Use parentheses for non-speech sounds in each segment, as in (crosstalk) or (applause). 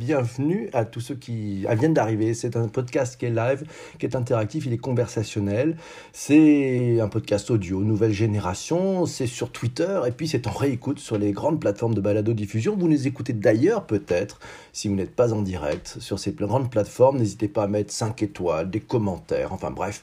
Bienvenue à tous ceux qui viennent d'arriver. C'est un podcast qui est live, qui est interactif, il est conversationnel. C'est un podcast audio, nouvelle génération. C'est sur Twitter et puis c'est en réécoute sur les grandes plateformes de balado-diffusion. Vous nous écoutez d'ailleurs peut-être, si vous n'êtes pas en direct, sur ces grandes plateformes. N'hésitez pas à mettre 5 étoiles, des commentaires, enfin bref.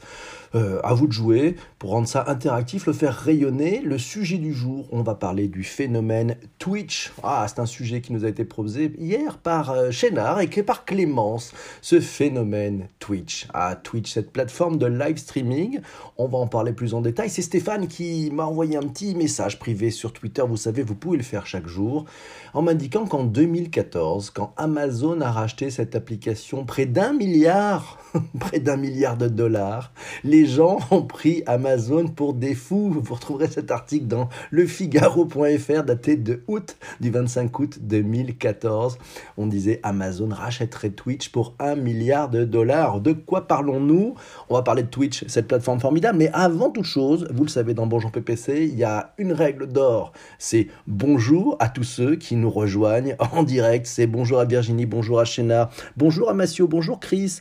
Euh, à vous de jouer pour rendre ça interactif, le faire rayonner. Le sujet du jour, on va parler du phénomène Twitch. Ah, c'est un sujet qui nous a été proposé hier par euh, Chénard et par Clémence. Ce phénomène Twitch. Ah, Twitch, cette plateforme de live streaming. On va en parler plus en détail. C'est Stéphane qui m'a envoyé un petit message privé sur Twitter. Vous savez, vous pouvez le faire chaque jour. En m'indiquant qu'en 2014, quand Amazon a racheté cette application près d'un milliard, (laughs) près d'un milliard de dollars, les gens ont pris Amazon pour des fous. Vous retrouverez cet article dans lefigaro.fr daté de août, du 25 août 2014. On disait Amazon rachèterait Twitch pour un milliard de dollars. De quoi parlons-nous? On va parler de Twitch, cette plateforme formidable. Mais avant toute chose, vous le savez dans Bonjour PPC, il y a une règle d'or. C'est bonjour à tous ceux qui nous rejoignent en direct. C'est bonjour à Virginie, bonjour à Chénard, bonjour à Massio, bonjour Chris,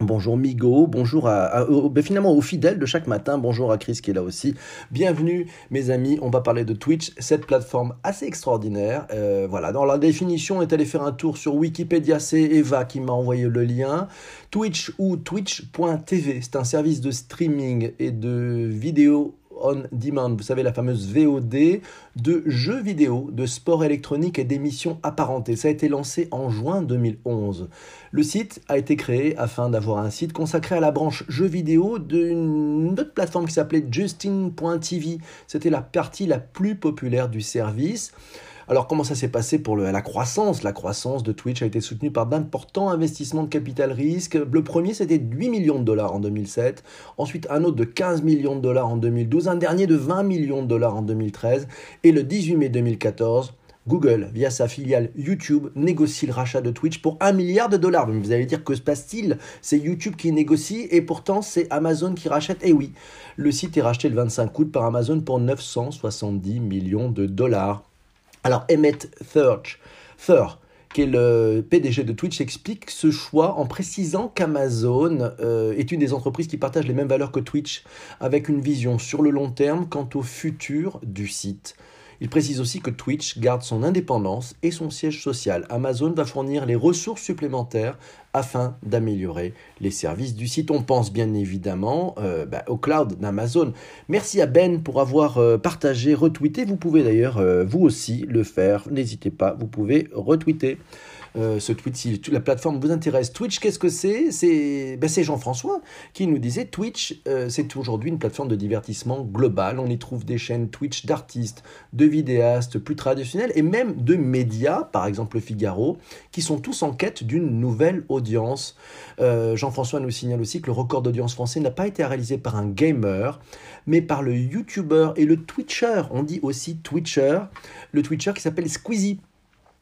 Bonjour Migo, bonjour à, ben, finalement aux fidèles de chaque matin, bonjour à Chris qui est là aussi. Bienvenue mes amis, on va parler de Twitch, cette plateforme assez extraordinaire. Euh, voilà, dans la définition, on est allé faire un tour sur Wikipédia, c'est Eva qui m'a envoyé le lien. Twitch ou twitch.tv, c'est un service de streaming et de vidéo on Demand, vous savez, la fameuse VOD de jeux vidéo, de sport électronique et d'émissions apparentées. Ça a été lancé en juin 2011. Le site a été créé afin d'avoir un site consacré à la branche jeux vidéo d'une autre plateforme qui s'appelait Justin.tv. C'était la partie la plus populaire du service. Alors comment ça s'est passé pour la croissance? La croissance de Twitch a été soutenue par d'importants investissements de capital risque. Le premier c'était 8 millions de dollars en 2007, ensuite un autre de 15 millions de dollars en 2012, un dernier de 20 millions de dollars en 2013 et le 18 mai 2014 Google, via sa filiale YouTube, négocie le rachat de Twitch pour 1 milliard de dollars. vous allez dire que se passe-t-il? C'est YouTube qui négocie et pourtant c'est Amazon qui rachète. Eh oui, le site est racheté le 25 août par Amazon pour 970 millions de dollars. Alors Emmett Thurch, Thur, qui est le PDG de Twitch, explique ce choix en précisant qu'Amazon euh, est une des entreprises qui partagent les mêmes valeurs que Twitch, avec une vision sur le long terme quant au futur du site. Il précise aussi que Twitch garde son indépendance et son siège social. Amazon va fournir les ressources supplémentaires afin d'améliorer les services du site. On pense bien évidemment euh, bah, au cloud d'Amazon. Merci à Ben pour avoir euh, partagé, retweeté. Vous pouvez d'ailleurs euh, vous aussi le faire. N'hésitez pas, vous pouvez retweeter. Euh, ce tweet si la plateforme vous intéresse. Twitch, qu'est-ce que c'est? C'est ben, Jean-François qui nous disait Twitch, euh, c'est aujourd'hui une plateforme de divertissement global. On y trouve des chaînes Twitch d'artistes, de vidéastes plus traditionnels et même de médias, par exemple le Figaro, qui sont tous en quête d'une nouvelle audience. Euh, Jean-François nous signale aussi que le record d'audience français n'a pas été réalisé par un gamer, mais par le YouTuber et le Twitcher. On dit aussi Twitcher, le Twitcher qui s'appelle Squeezie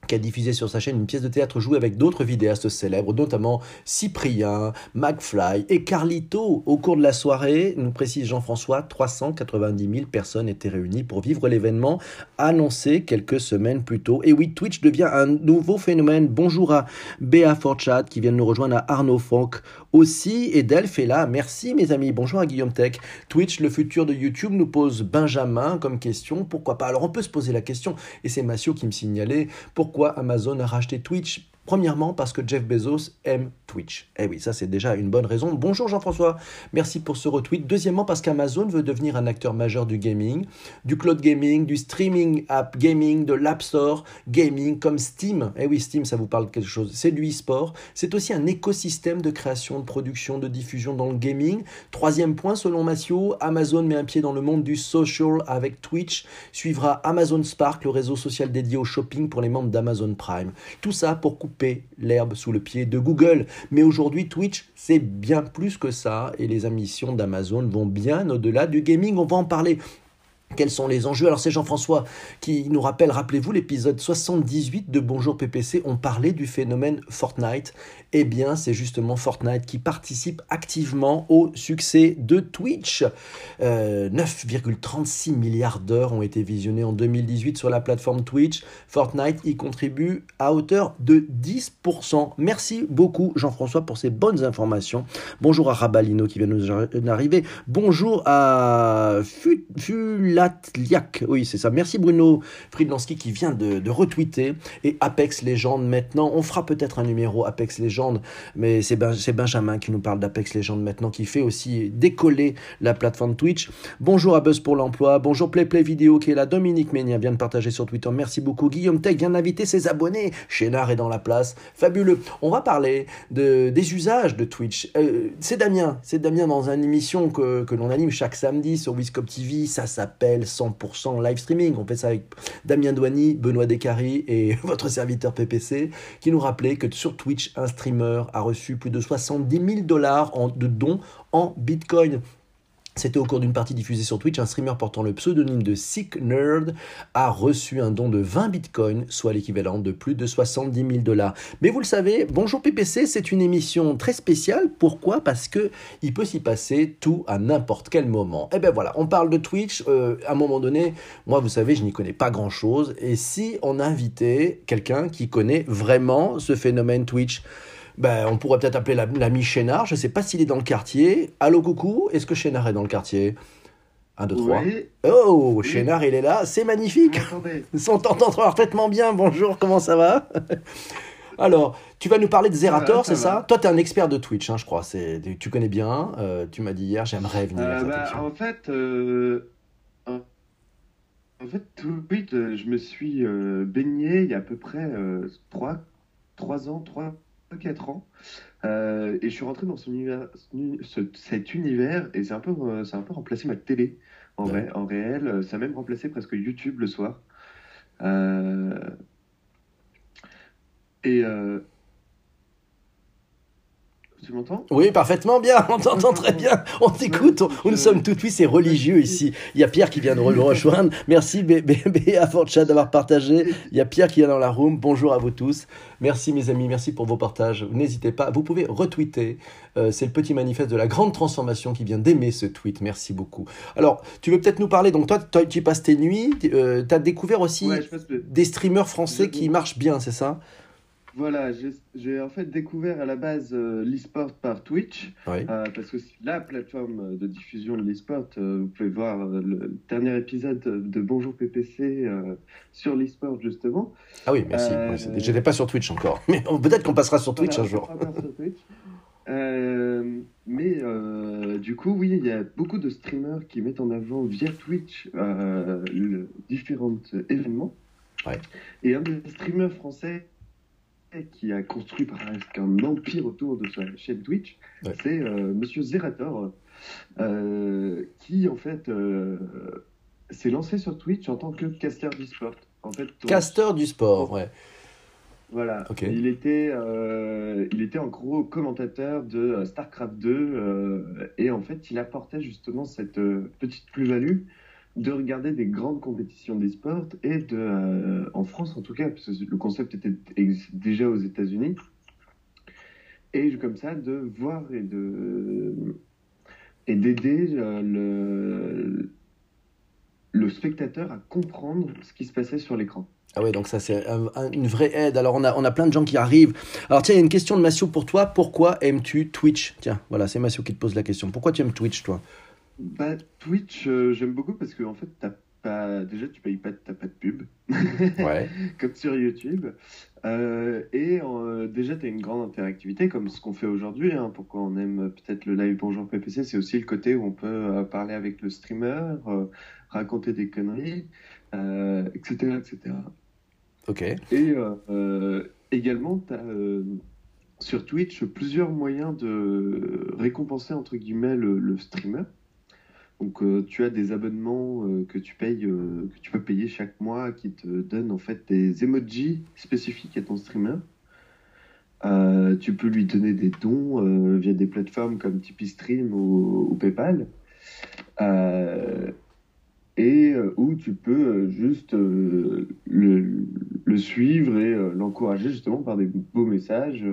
qui a diffusé sur sa chaîne une pièce de théâtre jouée avec d'autres vidéastes célèbres, notamment Cyprien, McFly et Carlito. Au cours de la soirée, nous précise Jean-François, 390 000 personnes étaient réunies pour vivre l'événement annoncé quelques semaines plus tôt. Et oui, Twitch devient un nouveau phénomène. Bonjour à Béa Forchat qui vient de nous rejoindre à Arnaud Franck aussi. Et Delph est là. Merci mes amis. Bonjour à Guillaume Tech. Twitch, le futur de YouTube, nous pose Benjamin comme question. Pourquoi pas? Alors on peut se poser la question, et c'est Massio qui me signalait, pourquoi pourquoi Amazon a racheté Twitch? Premièrement, parce que Jeff Bezos aime Twitch. Eh oui, ça c'est déjà une bonne raison. Bonjour Jean-François, merci pour ce retweet. Deuxièmement, parce qu'Amazon veut devenir un acteur majeur du gaming, du cloud gaming, du streaming app gaming, de l'App Store gaming, comme Steam. Eh oui, Steam, ça vous parle de quelque chose. C'est du e-sport. C'est aussi un écosystème de création, de production, de diffusion dans le gaming. Troisième point, selon Massio, Amazon met un pied dans le monde du social avec Twitch. Suivra Amazon Spark, le réseau social dédié au shopping pour les membres d'Amazon Prime. Tout ça pour couper l'herbe sous le pied de Google. Mais aujourd'hui, Twitch, c'est bien plus que ça et les ambitions d'Amazon vont bien au-delà du gaming. On va en parler quels sont les enjeux? Alors c'est Jean-François qui nous rappelle, rappelez-vous l'épisode 78 de Bonjour PPC, on parlait du phénomène Fortnite. Eh bien c'est justement Fortnite qui participe activement au succès de Twitch. 9,36 euh, milliards d'heures ont été visionnées en 2018 sur la plateforme Twitch. Fortnite y contribue à hauteur de 10%. Merci beaucoup Jean-François pour ces bonnes informations. Bonjour à Rabalino qui vient nous arriver. Bonjour à Fula oui, c'est ça. Merci Bruno Friedlanski qui vient de, retweeter. Et Apex Legends maintenant. On fera peut-être un numéro Apex Legends, mais c'est Benjamin qui nous parle d'Apex Legends maintenant, qui fait aussi décoller la plateforme Twitch. Bonjour à Buzz pour l'emploi. Bonjour PlayPlay Vidéo qui est là. Dominique Ménia vient de partager sur Twitter. Merci beaucoup. Guillaume Tech vient d'inviter ses abonnés. Chénard est dans la place. Fabuleux. On va parler de, des usages de Twitch. Euh, c'est Damien. C'est Damien dans une émission que, que l'on anime chaque samedi sur Wiscop TV. Ça s'appelle 100% live streaming. On fait ça avec Damien Douani, Benoît Descaries et (laughs) votre serviteur PPC qui nous rappelait que sur Twitch, un streamer a reçu plus de 70 000 dollars de dons en Bitcoin. C'était au cours d'une partie diffusée sur Twitch, un streamer portant le pseudonyme de Sick Nerd a reçu un don de 20 bitcoins, soit l'équivalent de plus de 70 000 dollars. Mais vous le savez, Bonjour PPC, c'est une émission très spéciale. Pourquoi? Parce que il peut s'y passer tout à n'importe quel moment. Et eh ben voilà, on parle de Twitch. Euh, à un moment donné, moi, vous savez, je n'y connais pas grand-chose. Et si on invitait quelqu'un qui connaît vraiment ce phénomène Twitch? Ben, on pourrait peut-être appeler l'ami Chénard. Je ne sais pas s'il est dans le quartier. Allô, coucou, est-ce que Chénard est dans le quartier? 1, 2, 3. Oh, oui. Chénard, il est là. C'est magnifique. On t'entend (laughs) parfaitement bien. Bonjour, comment ça va? (laughs) Alors, tu vas nous parler de Zerator, c'est ça, Toi, tu es un expert de Twitch, hein, je crois. Tu connais bien. Euh, tu m'as dit hier, j'aimerais venir. Euh, bah, en fait, euh, en fait, Twitch, je me suis baigné il y a à peu près 3, 3 ans, 3, 4 ans. Euh, et je suis rentré dans son univers, cet univers et c'est un, peu, euh, un peu remplacé ma télé en, vrai, en réel. Ça a même remplacé presque YouTube le soir. Euh, et tu m'entends? Oui, parfaitement bien. On t'entend très bien. On t'écoute. Nous sommes tout de suite, c'est religieux ici. Il y a Pierre qui vient de nous (laughs) rejoindre. Merci Béa Fortchat d'avoir partagé. Il y a Pierre qui est dans la room. Bonjour à vous tous. Merci mes amis, merci pour vos partages. N'hésitez pas. Vous pouvez retweeter. Euh, c'est le petit manifeste de la grande transformation qui vient d'aimer ce tweet. Merci beaucoup. Alors, tu veux peut-être nous parler. Donc toi, tu passes tes nuits. Euh, tu as découvert aussi des streamers français qui marchent bien, c'est ça? Voilà, j'ai en fait découvert à la base euh, l'e-sport par Twitch, euh, parce que c'est la plateforme de diffusion de l'e-sport. Euh, vous pouvez voir le dernier épisode de Bonjour PPC sur l'e-sport justement. Ah oui, merci. je n'étais pas sur Twitch encore, (laughs) mais peut-être qu'on passera sur Twitch un jour. mais du coup, oui, il y a beaucoup de streamers qui mettent en avant via Twitch le, différents événements. Et un des streamers français qui a construit presque un empire autour de sa chaîne Twitch, c'est euh, Monsieur Zerator, euh, qui en fait euh, s'est lancé sur Twitch en tant que caster du sport. En fait, caster du sport, ouais. Voilà. Il était, il était en gros commentateur de Starcraft 2 et en fait, il apportait justement cette petite plus-value de regarder des grandes compétitions d'e-sport et de, euh, en France en tout cas, parce que le concept était déjà aux États-Unis, et comme ça de voir et de et d'aider euh, le, le spectateur à comprendre ce qui se passait sur l'écran. Ah ouais, donc ça c'est une vraie aide. Alors on a, on a plein de gens qui arrivent. Alors tiens, il y a une question de Massio pour toi. Pourquoi aimes-tu Twitch? Tiens, voilà, c'est Massio qui te pose la question. Pourquoi tu aimes Twitch, toi? Bah, Twitch, euh, j'aime beaucoup parce que en fait, t'as pas... déjà, tu payes pas, t'as pas de pub. (laughs) ouais. comme sur YouTube. Euh, et euh, déjà, tu as une grande interactivité, comme ce qu'on fait aujourd'hui. Hein. pourquoi on aime peut-être le live Bonjour PPC, c'est aussi le côté où on peut parler avec le streamer, raconter des conneries, etc., etc. Ok. Et également, tu as sur Twitch plusieurs moyens de récompenser, entre guillemets, le streamer. Donc euh, tu as des abonnements euh, que tu payes, euh, que tu peux payer chaque mois, qui te donnent en fait des emojis spécifiques à ton streamer. tu peux lui donner des dons via des plateformes comme Tipeee Stream ou, PayPal. et où tu peux juste le, le, suivre et l'encourager justement par des beaux messages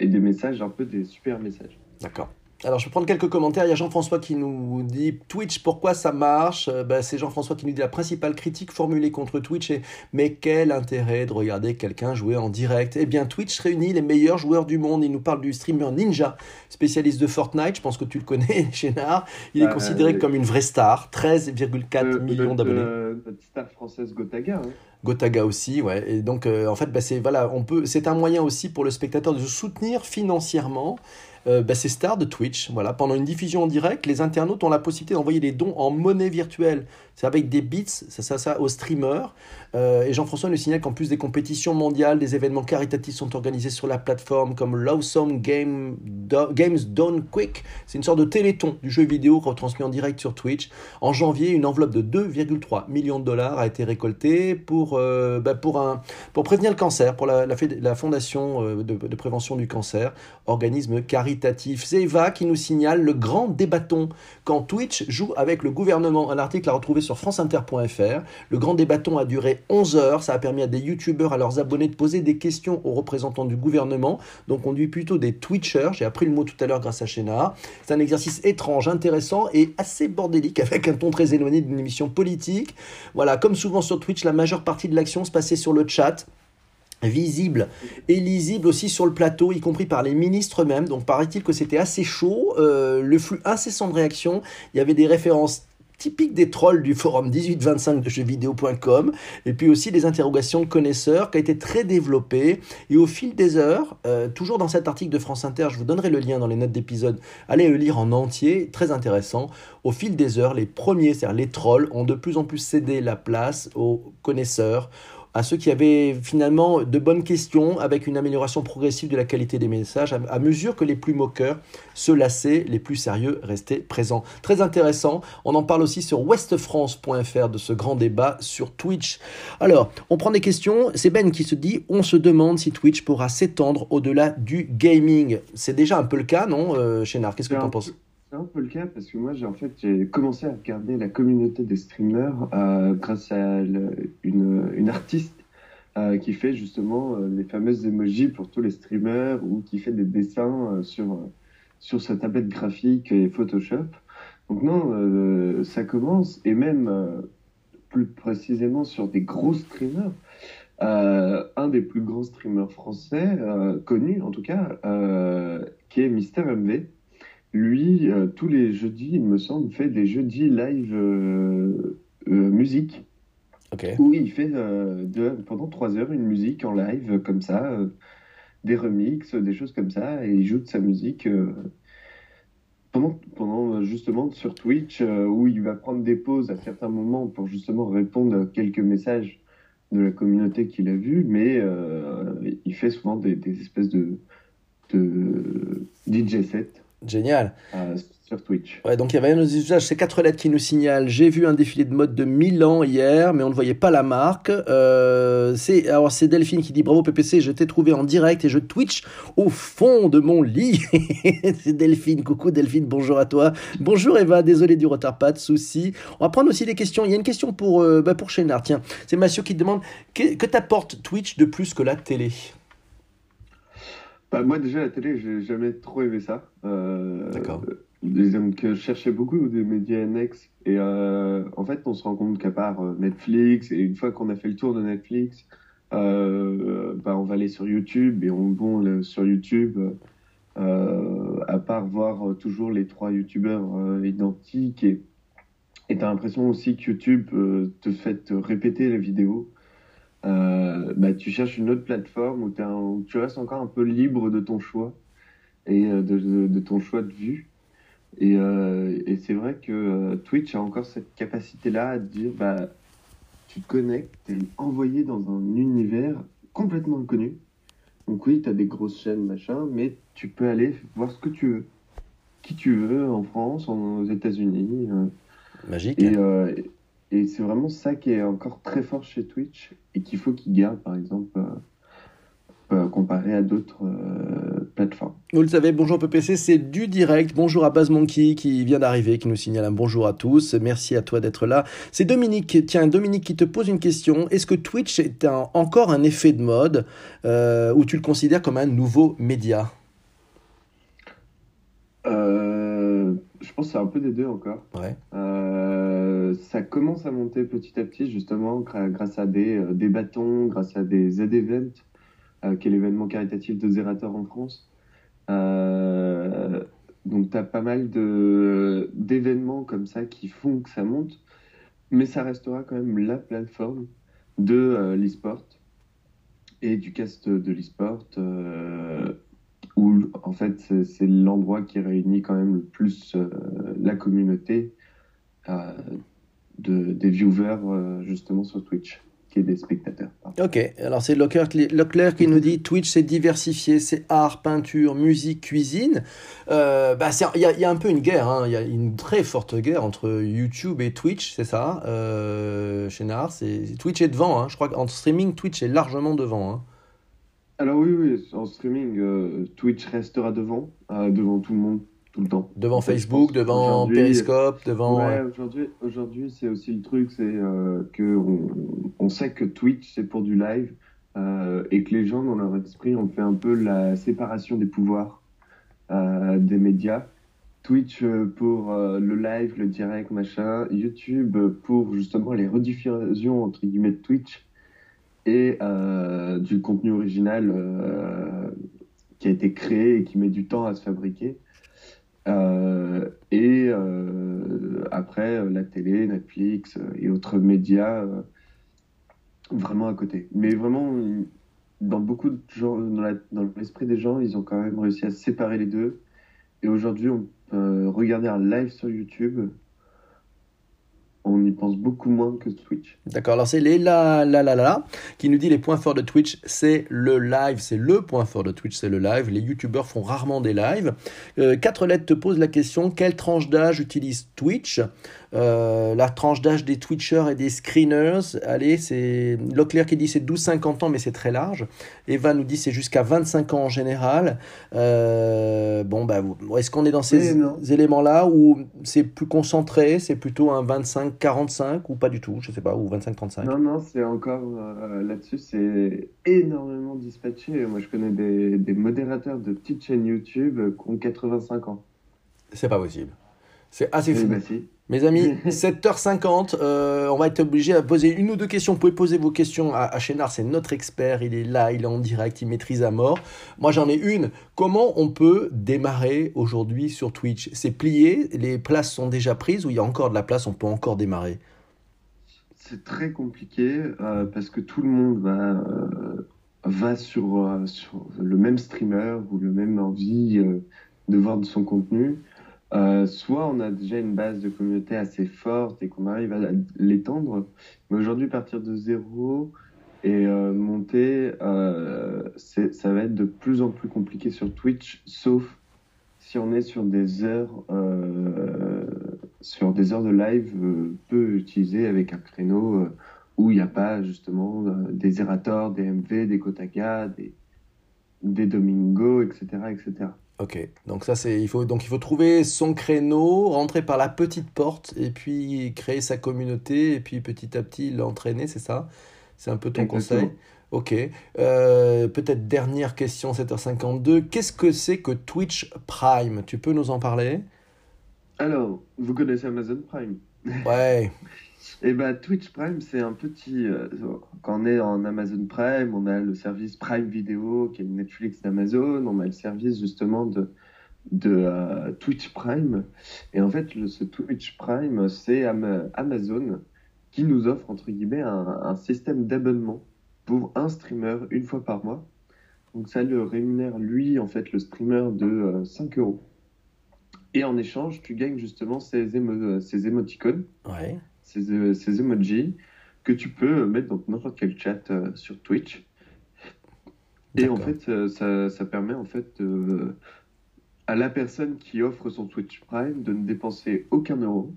et des messages un peu des super messages. D'accord. Alors, je vais prendre quelques commentaires. Il y a Jean-François qui nous dit Twitch, pourquoi ça marche euh, ben, C'est Jean-François qui nous dit la principale critique formulée contre Twitch est Mais quel intérêt de regarder quelqu'un jouer en direct? Eh bien, Twitch réunit les meilleurs joueurs du monde. Il nous parle du streamer Ninja, spécialiste de Fortnite. Je pense que tu le connais, (laughs) Chénard. Il est bah, considéré comme une vraie star. 13,4 euh, millions d'abonnés. Euh, notre star française Gotaga. Hein. Gotaga aussi, ouais. Et donc, en fait, bah, c'est voilà, on peut, c'est un moyen aussi pour le spectateur de se soutenir financièrement euh, bah, c'est Star de Twitch. Voilà, pendant une diffusion en direct, les internautes ont la possibilité d'envoyer des dons en monnaie virtuelle. C'est avec des bits, ça, ça, ça aux streamers. Euh, et Jean-François nous signale qu'en plus des compétitions mondiales, des événements caritatifs sont organisés sur la plateforme comme Lawsome Game Games Done Quick. C'est une sorte de téléthon du jeu vidéo retransmis en direct sur Twitch. En janvier, une enveloppe de 2,3 millions de dollars a été récoltée pour, euh, bah, pour, un, pour prévenir le cancer, pour la, la, Fondation de, de, prévention du cancer, organisme caritatif. C'est Eva qui nous signale le grand débatton quand Twitch joue avec le gouvernement. Un article à retrouver sur franceinter.fr. Le grand débatton a duré 11 heures. Ça a permis à des youtubeurs, à leurs abonnés de poser des questions aux représentants du gouvernement. Donc on dit plutôt des Twitchers. J'ai appris le mot tout à l'heure grâce à Shena. C'est un exercice étrange, intéressant et assez bordélique (laughs) avec un ton très éloigné d'une émission politique. Voilà, comme souvent sur Twitch, la majeure partie de l'action se passait sur le chat visible et lisible aussi sur le plateau, y compris par les ministres eux-mêmes. Donc paraît-il que c'était assez chaud, euh, le flux incessant de réactions, il y avait des références typiques des trolls du forum 1825 de jeuxvideo.com, et puis aussi des interrogations de connaisseurs qui a été très développé. Et au fil des heures, euh, toujours dans cet article de France Inter, je vous donnerai le lien dans les notes d'épisode, allez le lire en entier, très intéressant. Au fil des heures, les premiers, c'est-à-dire les trolls, ont de plus en plus cédé la place aux connaisseurs, à ceux qui avaient finalement de bonnes questions avec une amélioration progressive de la qualité des messages à, mesure que les plus moqueurs se lassaient, les plus sérieux restaient présents. Très intéressant. On en parle aussi sur westfrance.fr de ce grand débat sur Twitch. Alors, on prend des questions. C'est Ben qui se dit on se demande si Twitch pourra s'étendre au-delà du gaming. C'est déjà un peu le cas, non, euh, Chénard? Qu'est-ce que tu en penses? C'est un peu le cas parce que moi j'ai en fait j'ai commencé à regarder la communauté des streamers euh, grâce à une, une, artiste euh, qui fait justement euh, les fameuses emojis pour tous les streamers ou qui fait des dessins sur sur sa tablette graphique et Photoshop. Donc non, ça commence et même plus précisément sur des gros streamers. un des plus grands streamers français connus en tout cas qui est Mister MV lui, euh, tous les jeudis, il me semble, fait des jeudis live euh, euh, musique. Où il fait de, pendant trois heures une musique en live, comme ça, des remixes, des choses comme ça, et il joue de sa musique pendant, pendant justement sur Twitch, où il va prendre des pauses à certains moments pour justement répondre à quelques messages de la communauté qu'il a vu, mais il fait souvent des, des espèces de, de DJ sets Génial. Euh, sur Twitch. Ouais, donc il y avait un usage, c'est quatre lettres qui nous signalent. J'ai vu un défilé de mode de Milan hier, mais on ne voyait pas la marque. Euh, c'est alors c'est Delphine qui dit bravo PPC, je t'ai trouvé en direct et je Twitch au fond de mon lit. (laughs) c'est Delphine, coucou Delphine, bonjour à toi. Bonjour Eva, désolé du retard, pas de souci. On va prendre aussi des questions. Il y a une question pour euh, bah pour Chénard. Tiens, c'est Mathieu qui te demande que, que t'apporte Twitch de plus que la télé? Bah, moi, déjà, la télé, j'ai jamais trop aimé ça. Euh, D'accord. Donc, je cherchais beaucoup des médias annexes. Et euh, en fait, on se rend compte qu'à part euh, Netflix, et une fois qu'on a fait le tour de Netflix, euh, bah, on va aller sur YouTube. Et on bon, sur YouTube, euh, à part voir toujours les trois YouTubeurs identiques. Et tu as l'impression aussi que YouTube te fait répéter les vidéos. Euh, bah, tu cherches une autre plateforme où, tu restes encore un peu libre de ton choix et euh, de, ton choix de vue. Et, euh, et c'est vrai que Twitch a encore cette capacité-là à dire bah, tu te connectes, tu es envoyé dans un univers complètement inconnu. Donc oui, tu as des grosses chaînes, machin, mais tu peux aller voir ce que tu veux. Qui tu veux, en France, aux États-Unis. Magique. Et, et c'est vraiment ça qui est encore très fort chez Twitch et qu'il faut qu'ils gardent, par exemple, euh, euh, comparé à d'autres euh, plateformes. Vous le savez, bonjour PPC, c'est du direct. Bonjour à Baz Monkey qui vient d'arriver, qui nous signale un bonjour à tous. Merci à toi d'être là. C'est Dominique, tiens, Dominique qui te pose une question. Est-ce que Twitch est encore un effet de mode euh, ou tu le considères comme un nouveau média? Je pense que c'est un peu des deux encore. Ouais. Euh, ça commence à monter petit à petit, justement, grâce à des, des bâtons, grâce à des Z-Events, qui est l'événement caritatif de Zerator en France. Euh, donc, tu as pas mal d'événements comme ça qui font que ça monte, mais ça restera quand même la plateforme de euh, l'e-sport et du cast de l'e-sport, euh, où en fait c'est l'endroit qui réunit quand même le plus la communauté de, des viewers justement sur Twitch qui est des spectateurs. Ok, alors c'est Leclerc, qui nous dit Twitch c'est diversifié, c'est art, peinture, musique, cuisine. Euh, bah, il y, a un peu une guerre, hein. il y a une très forte guerre entre YouTube et Twitch, c'est ça, euh, chez Nars. Twitch est devant, hein. je crois qu'en streaming, Twitch est largement devant. Hein. Alors oui, oui, en streaming, euh, Twitch restera devant, devant tout le monde temps. Devant Facebook, devant Periscope, devant. Ouais, aujourd'hui, aujourd'hui c'est aussi le truc, c'est euh, que on, sait que Twitch c'est pour du live euh, et que les gens dans leur esprit ont fait un peu la séparation des pouvoirs euh, des médias. Twitch pour le live, le direct, machin. YouTube pour justement les rediffusions entre guillemets de Twitch et du contenu original qui a été créé et qui met du temps à se fabriquer. Euh, et euh, après, euh, la télé, Netflix et autres médias vraiment à côté. Mais vraiment, dans beaucoup de gens, dans l'esprit des gens, ils ont quand même réussi à séparer les deux. Et aujourd'hui, on peut regarder un live sur YouTube on y pense beaucoup moins que Twitch. D'accord, alors c'est les la la la la qui nous dit les points forts de Twitch, c'est le live, c'est le point fort de Twitch, c'est le live. Les youtubeurs font rarement des lives. Euh, quatre lettres te posent la question quelle tranche d'âge utilise Twitch? Euh, la tranche d'âge des Twitchers et des screeners, allez, c'est Leclerc qui dit c'est 12-50 ans, mais c'est très large. Eva nous dit c'est jusqu'à 25 ans en général. Euh, bon, bah, est-ce qu'on est dans ces éléments-là ou c'est plus concentré, c'est plutôt un 25-45 ou pas du tout, je sais pas, ou 25-35 Non, non, c'est encore euh, là-dessus, c'est énormément dispatché. Moi, je connais des, des modérateurs de petites chaînes YouTube qui ont 85 ans. C'est pas possible. C'est assez fou. Mes amis, (laughs) 7h50, euh, on va être obligé à poser une ou deux questions. Vous pouvez poser vos questions à, à Chénard, c'est notre expert, il est là, il est en direct, il maîtrise à mort. Moi j'en ai une. Comment on peut démarrer aujourd'hui sur Twitch? C'est plié, les places sont déjà prises ou il y a encore de la place, on peut encore démarrer? C'est très compliqué euh, parce que tout le monde va, euh, va sur, sur, le même streamer ou le même envie de voir de son contenu. Euh, soit on a déjà une base de communauté assez forte et qu'on arrive à l'étendre, mais aujourd'hui partir de zéro et euh, monter, euh, ça va être de plus en plus compliqué sur Twitch, sauf si on est sur des heures, euh, sur des heures de live peu utilisées avec un créneau où il n'y a pas justement des Erator, des MV, des Kotaka, des, des Domingo, etc., etc. Ok, donc ça c'est il faut donc il faut trouver son créneau, rentrer par la petite porte et puis créer sa communauté et puis petit à petit l'entraîner, c'est ça? C'est un peu ton conseil? Ok. Euh, peut-être dernière question, 7h52. Qu'est-ce que c'est que Twitch Prime? Tu peux nous en parler? Alors, vous connaissez Amazon Prime? Ouais. (laughs) Et eh ben Twitch Prime, c'est un petit. Euh, quand on est en Amazon Prime, on a le service Prime Video qui est Netflix d'Amazon. On a le service justement de, euh, Twitch Prime. Et en fait, ce Twitch Prime, c'est Amazon qui nous offre entre guillemets un, système d'abonnement pour un streamer une fois par mois. Donc ça le rémunère lui, en fait, le streamer de 5 euh, euros. Et en échange, tu gagnes justement ces, ces émoticônes. Ouais ces, euh, ces emojis que tu peux mettre dans n'importe quel chat euh, sur Twitch. Et en fait, euh, ça, ça, permet en fait à la personne qui offre son Twitch Prime de ne dépenser aucun euro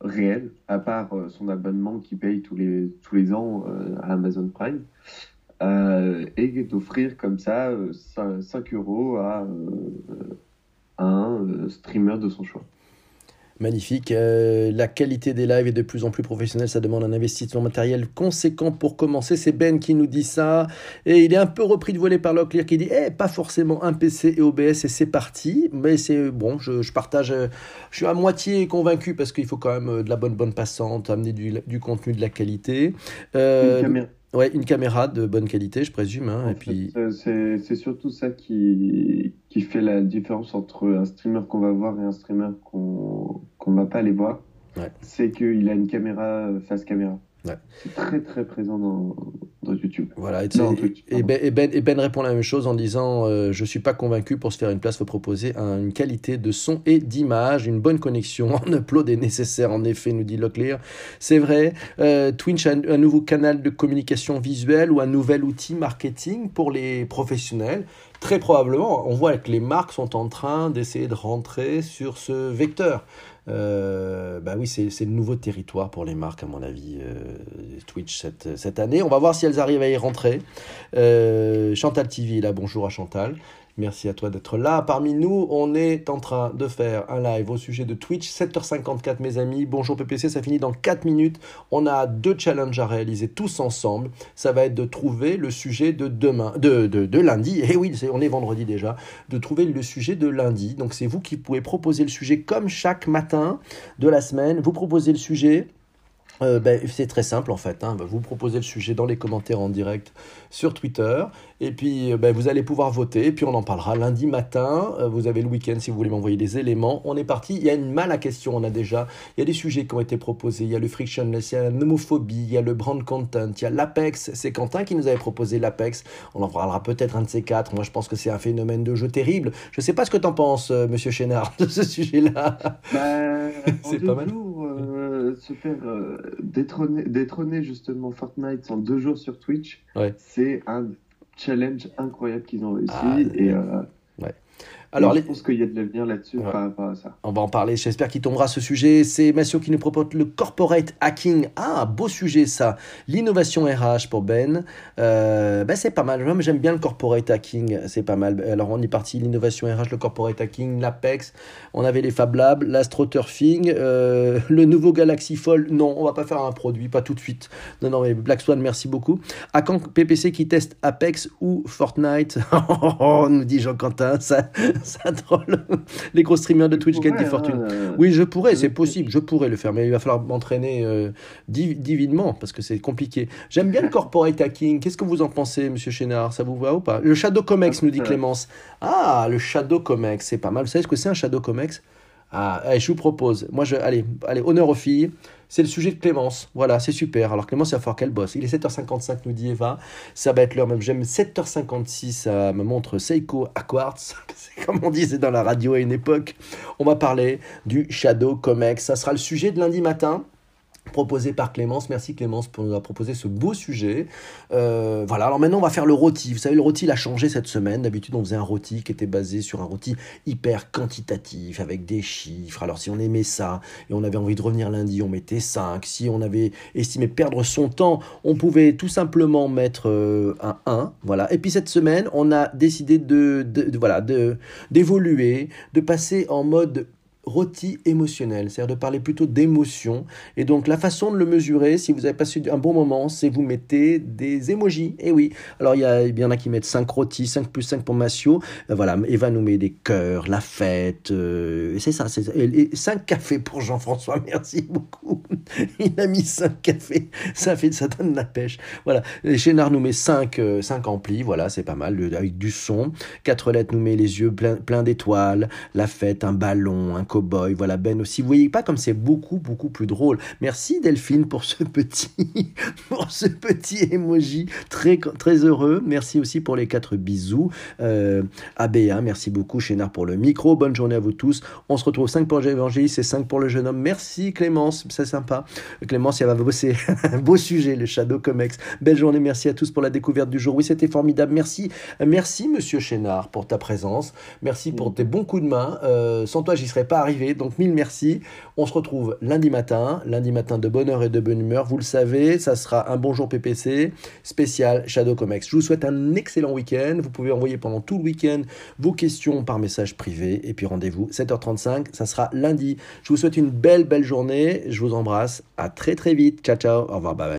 réel, à part son abonnement qu'il paye tous les, tous les ans à Amazon Prime. et d'offrir comme ça 5, euros à un streamer de son choix. Magnifique. Euh, la qualité des lives est de plus en plus professionnelle. Ça demande un investissement matériel conséquent pour commencer. C'est Ben qui nous dit ça. Et il est un peu repris de voler par Locklear qui dit eh, pas forcément un PC et OBS et c'est parti. Mais c'est bon, je, partage. Euh, je suis à moitié convaincu parce qu'il faut quand même euh, de la bonne bonne passante, amener du, contenu, de la qualité. Ouais, une caméra de bonne qualité, je présume. Hein, et puis... C'est surtout ça qui, qui fait la différence entre un streamer qu'on va voir et un streamer qu'on qu'on va pas aller voir. C'est qu'il a une caméra face caméra. C'est très très présent dans, dans YouTube. Voilà, et, ben, et, ben, et, ben, répond la même chose en disant euh, Je ne suis pas convaincu, pour se faire une place, il faut proposer une qualité de son et d'image, une bonne connexion (laughs) en upload est nécessaire, en effet, nous dit Locklear. C'est vrai, euh, Twitch a un, un, nouveau canal de communication visuelle ou un nouvel outil marketing pour les professionnels. Très probablement, on voit que les marques sont en train d'essayer de rentrer sur ce vecteur. Euh, bah oui, c'est le nouveau territoire pour les marques, à mon avis, euh, Twitch cette, cette, année. On va voir si elles arrivent à y rentrer. Euh, Chantal TV, là, bonjour à Chantal. Merci à toi d'être là. Parmi nous, on est en train de faire un live au sujet de Twitch. 7h54, mes amis. Bonjour PPC, ça finit dans 4 minutes. On a deux challenges à réaliser tous ensemble. Ça va être de trouver le sujet de demain, de, de, de lundi. Eh oui, on est vendredi déjà. De trouver le sujet de lundi. Donc c'est vous qui pouvez proposer le sujet comme chaque matin de la semaine. Vous proposez le sujet. Euh, ben, c'est très simple en fait. Hein. Vous proposez le sujet dans les commentaires en direct sur Twitter. Et puis euh, ben, vous allez pouvoir voter. Et puis on en parlera lundi matin. Euh, vous avez le week-end si vous voulez m'envoyer des éléments. On est parti. Il y a une mal à question. On a déjà. Il y a des sujets qui ont été proposés. Il y a le frictionless, il y a la nomophobie, il y a le brand content, il y a l'Apex. C'est Quentin qui nous avait proposé l'Apex. On en parlera peut-être un de ces quatre. Moi je pense que c'est un phénomène de jeu terrible. Je ne sais pas ce que tu en penses, monsieur Chénard, (laughs) de ce sujet-là. Ben, (laughs) c'est pas mal. Se faire détrôner, justement Fortnite en deux jours sur Twitch, c'est un challenge incroyable qu'ils ont réussi. Ah, et, alors, je pense qu'il y a de l'avenir là-dessus par rapport à ça. On va en parler, j'espère qu'il tombera ce sujet. C'est Mathieu qui nous propose le corporate hacking. Ah, beau sujet ça. L'innovation RH pour Ben. Euh, ben c'est pas mal. J'aime bien le corporate hacking, c'est pas mal. Alors, on est parti l'innovation RH, le corporate hacking, l'Apex. On avait les Fab Labs, l'astroturfing, euh, le nouveau Galaxy Fold. Non, on va pas faire un produit, pas tout de suite. Non, non, mais Black Swan, merci beaucoup. À quand PPC qui teste Apex ou Fortnite? (laughs) Oh, nous dit Jean-Quentin, ça, (laughs) ça drôle. Les gros streamers de Twitch gagnent des fortunes. Hein, oui, je pourrais, c'est possible, je pourrais le faire, mais il va falloir m'entraîner euh, divinement parce que c'est compliqué. J'aime bien le corporate hacking. Qu'est-ce que vous en pensez, monsieur Chénard? Ça vous va ou pas? Le Shadow Comex, nous dit Clémence. Ah, le Shadow Comex, c'est pas mal. Vous savez ce que c'est un Shadow Comex ah, allez, je vous propose. Moi, je, allez, allez, honneur aux filles. C'est le sujet de Clémence. Voilà, c'est super. Alors, Clémence, il va falloir qu'elle bosse. Il est 7h55, nous dit Eva. Ça va être l'heure même. J'aime 7h56, ça me montre Seiko Quartz. (laughs) C'est comme on disait dans la radio à une époque. On va parler du Shadow Comex. Ça sera le sujet de lundi matin proposé par Clémence. Merci Clémence pour nous avoir proposé ce beau sujet. Euh, voilà, alors maintenant on va faire le rôti. Vous savez, le rôti il a changé cette semaine. D'habitude on faisait un rôti qui était basé sur un rôti hyper quantitatif, avec des chiffres. Alors si on aimait ça et on avait envie de revenir lundi, on mettait 5. Si on avait estimé perdre son temps, on pouvait tout simplement mettre euh, un 1. Voilà. Et puis cette semaine, on a décidé de, d'évoluer, de passer en mode rôti émotionnel, c'est-à-dire de parler plutôt d'émotion. Et donc la façon de le mesurer, si vous avez passé un bon moment, c'est vous mettez des émojis. Et eh oui, alors il y, y en a qui mettent 5 rôtis, 5 plus 5 pour Massio. Euh, voilà, Eva nous met des cœurs, la fête. Euh, c'est ça, c'est Et 5 cafés pour Jean-François, (laughs) merci beaucoup. il a mis 5 cafés, ça, fait, ça donne la pêche. Voilà, Chénard nous met 5, 5 euh, amplis, voilà, c'est pas mal, avec du son. 4 lettres nous met les yeux pleins plein d'étoiles, la fête, un ballon, un boy Voilà, Ben aussi. Vous voyez pas comme c'est beaucoup, beaucoup plus drôle. Merci Delphine pour ce petit, (laughs) pour ce petit emoji très, très heureux. Merci aussi pour les quatre bisous. Euh, AB1, merci beaucoup. Chénard pour le micro. Bonne journée à vous tous. On se retrouve 5 pour l'évangéliste et 5 pour le jeune homme. Merci Clémence, c'est sympa. Clémence, elle va bosser (laughs) un beau sujet, le Shadow Comex. Belle journée, merci à tous pour la découverte du jour. Oui, c'était formidable. Merci, merci Monsieur Chénard pour ta présence. Merci pour tes bons coups de main. Euh, sans toi, j'y serais pas Donc mille merci. On se retrouve lundi matin, lundi matin de bonne heure et de bonne humeur. Vous le savez, ça sera un bonjour PPC spécial Shadow Comex. Je vous souhaite un excellent week-end. Vous pouvez envoyer pendant tout le week-end vos questions par message privé. Et puis rendez-vous 7h35, ça sera lundi. Je vous souhaite une belle, belle journée. Je vous embrasse. À très très vite. Ciao, ciao. Au revoir. Bye bye.